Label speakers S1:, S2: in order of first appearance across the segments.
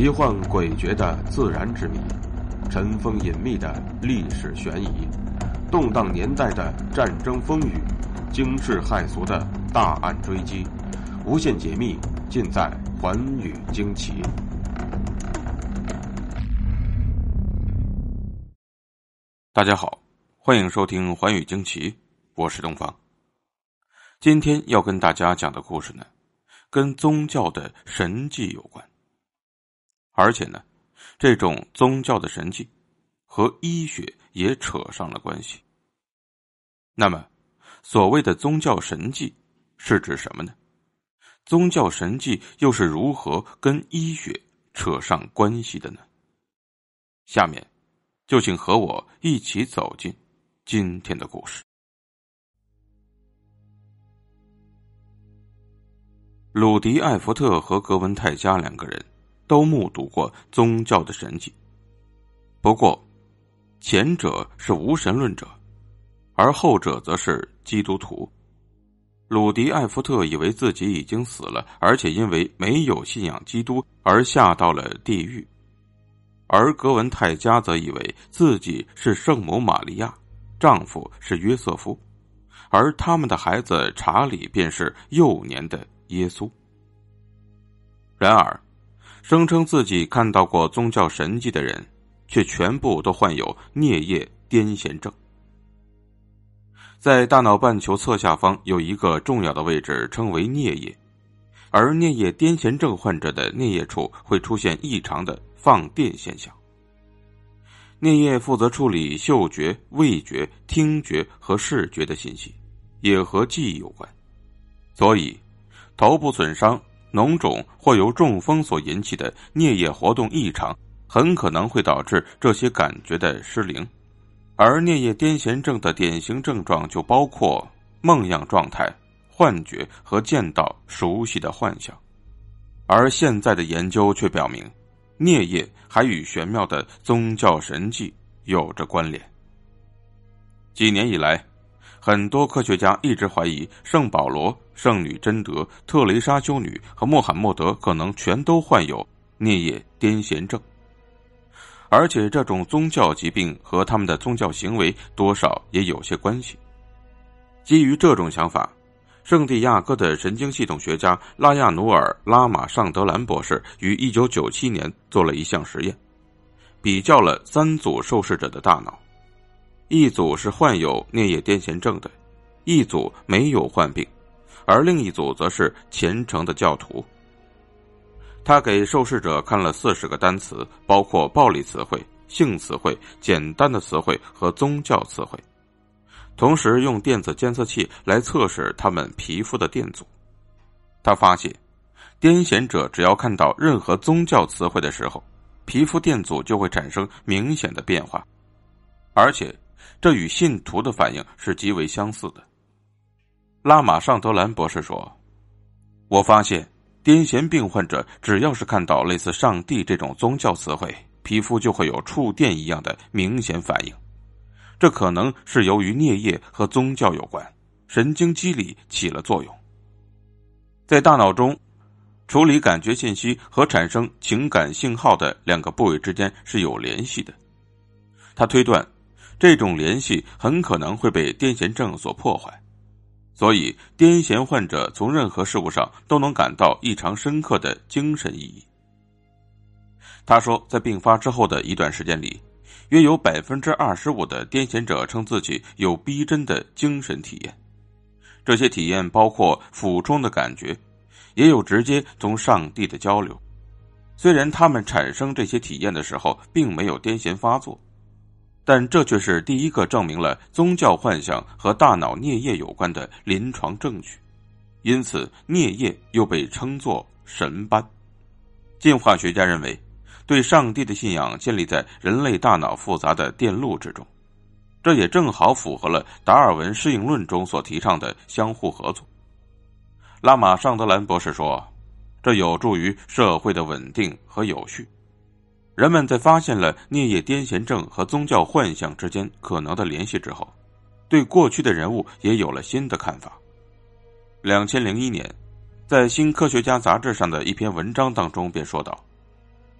S1: 奇幻诡谲的自然之谜，尘封隐秘的历史悬疑，动荡年代的战争风雨，惊世骇俗的大案追击，无限解密尽在《寰宇惊奇》。大家好，欢迎收听《寰宇惊奇》，我是东方。今天要跟大家讲的故事呢，跟宗教的神迹有关。而且呢，这种宗教的神迹和医学也扯上了关系。那么，所谓的宗教神迹是指什么呢？宗教神迹又是如何跟医学扯上关系的呢？下面，就请和我一起走进今天的故事。鲁迪·艾弗特和格文泰加两个人。都目睹过宗教的神迹，不过，前者是无神论者，而后者则是基督徒。鲁迪·艾夫特以为自己已经死了，而且因为没有信仰基督而下到了地狱；而格文泰加则以为自己是圣母玛利亚，丈夫是约瑟夫，而他们的孩子查理便是幼年的耶稣。然而。声称自己看到过宗教神迹的人，却全部都患有颞叶癫痫症。在大脑半球侧下方有一个重要的位置，称为颞叶，而颞叶癫痫症患者的颞叶处会出现异常的放电现象。颞叶负责处理嗅觉、味觉、听觉和视觉的信息，也和记忆有关，所以头部损伤。脓肿或由中风所引起的颞叶活动异常，很可能会导致这些感觉的失灵。而颞叶癫痫症的典型症状就包括梦样状态、幻觉和见到熟悉的幻象。而现在的研究却表明，颞叶还与玄妙的宗教神迹有着关联。几年以来。很多科学家一直怀疑圣保罗、圣女贞德、特蕾莎修女和穆罕默德可能全都患有颞叶癫痫症，而且这种宗教疾病和他们的宗教行为多少也有些关系。基于这种想法，圣地亚哥的神经系统学家拉亚努尔·拉马尚德兰博士于一九九七年做了一项实验，比较了三组受试者的大脑。一组是患有颞叶癫痫症的，一组没有患病，而另一组则是虔诚的教徒。他给受试者看了四十个单词，包括暴力词汇、性词汇、简单的词汇和宗教词汇，同时用电子监测器来测试他们皮肤的电阻。他发现，癫痫者只要看到任何宗教词汇的时候，皮肤电阻就会产生明显的变化，而且。这与信徒的反应是极为相似的。拉马尚德兰博士说：“我发现，癫痫病患者只要是看到类似‘上帝’这种宗教词汇，皮肤就会有触电一样的明显反应。这可能是由于颞叶和宗教有关，神经机理起了作用。在大脑中，处理感觉信息和产生情感信号的两个部位之间是有联系的。”他推断。这种联系很可能会被癫痫症所破坏，所以癫痫患者从任何事物上都能感到异常深刻的精神意义。他说，在病发之后的一段时间里，约有百分之二十五的癫痫者称自己有逼真的精神体验，这些体验包括俯冲的感觉，也有直接从上帝的交流。虽然他们产生这些体验的时候并没有癫痫发作。但这却是第一个证明了宗教幻想和大脑颞叶有关的临床证据，因此颞叶又被称作神斑。进化学家认为，对上帝的信仰建立在人类大脑复杂的电路之中，这也正好符合了达尔文适应论中所提倡的相互合作。拉马尚德兰博士说：“这有助于社会的稳定和有序。”人们在发现了颞叶癫痫症和宗教幻象之间可能的联系之后，对过去的人物也有了新的看法。两千零一年，在《新科学家》杂志上的一篇文章当中便说道：“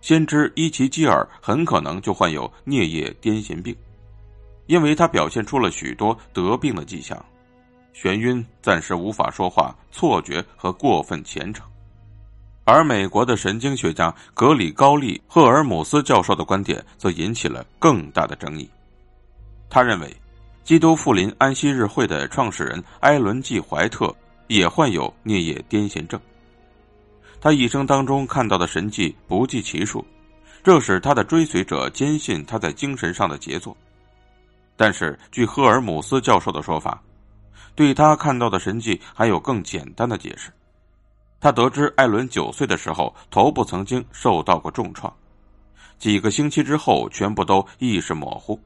S1: 先知伊奇基尔很可能就患有颞叶癫痫病，因为他表现出了许多得病的迹象：眩晕、暂时无法说话、错觉和过分虔诚。而美国的神经学家格里高利·赫尔姆斯教授的观点则引起了更大的争议。他认为，基督复临安息日会的创始人埃伦·季·怀特也患有颞叶癫痫症。他一生当中看到的神迹不计其数，这使他的追随者坚信他在精神上的杰作。但是，据赫尔姆斯教授的说法，对他看到的神迹还有更简单的解释。他得知艾伦九岁的时候头部曾经受到过重创，几个星期之后全部都意识模糊。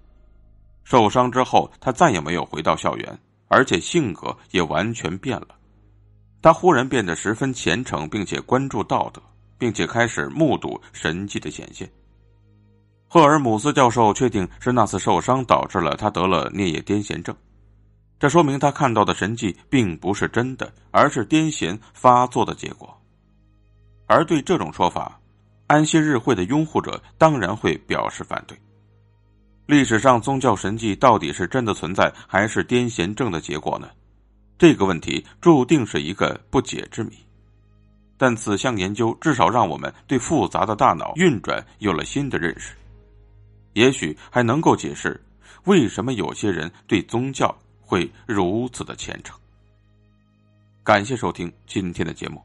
S1: 受伤之后，他再也没有回到校园，而且性格也完全变了。他忽然变得十分虔诚，并且关注道德，并且开始目睹神迹的显现。赫尔姆斯教授确定是那次受伤导致了他得了颞叶癫痫症，这说明他看到的神迹并不是真的，而是癫痫发作的结果。而对这种说法，安息日会的拥护者当然会表示反对。历史上宗教神迹到底是真的存在，还是癫痫症的结果呢？这个问题注定是一个不解之谜，但此项研究至少让我们对复杂的大脑运转有了新的认识，也许还能够解释为什么有些人对宗教会如此的虔诚。感谢收听今天的节目，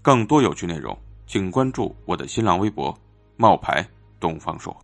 S1: 更多有趣内容，请关注我的新浪微博“冒牌东方朔”。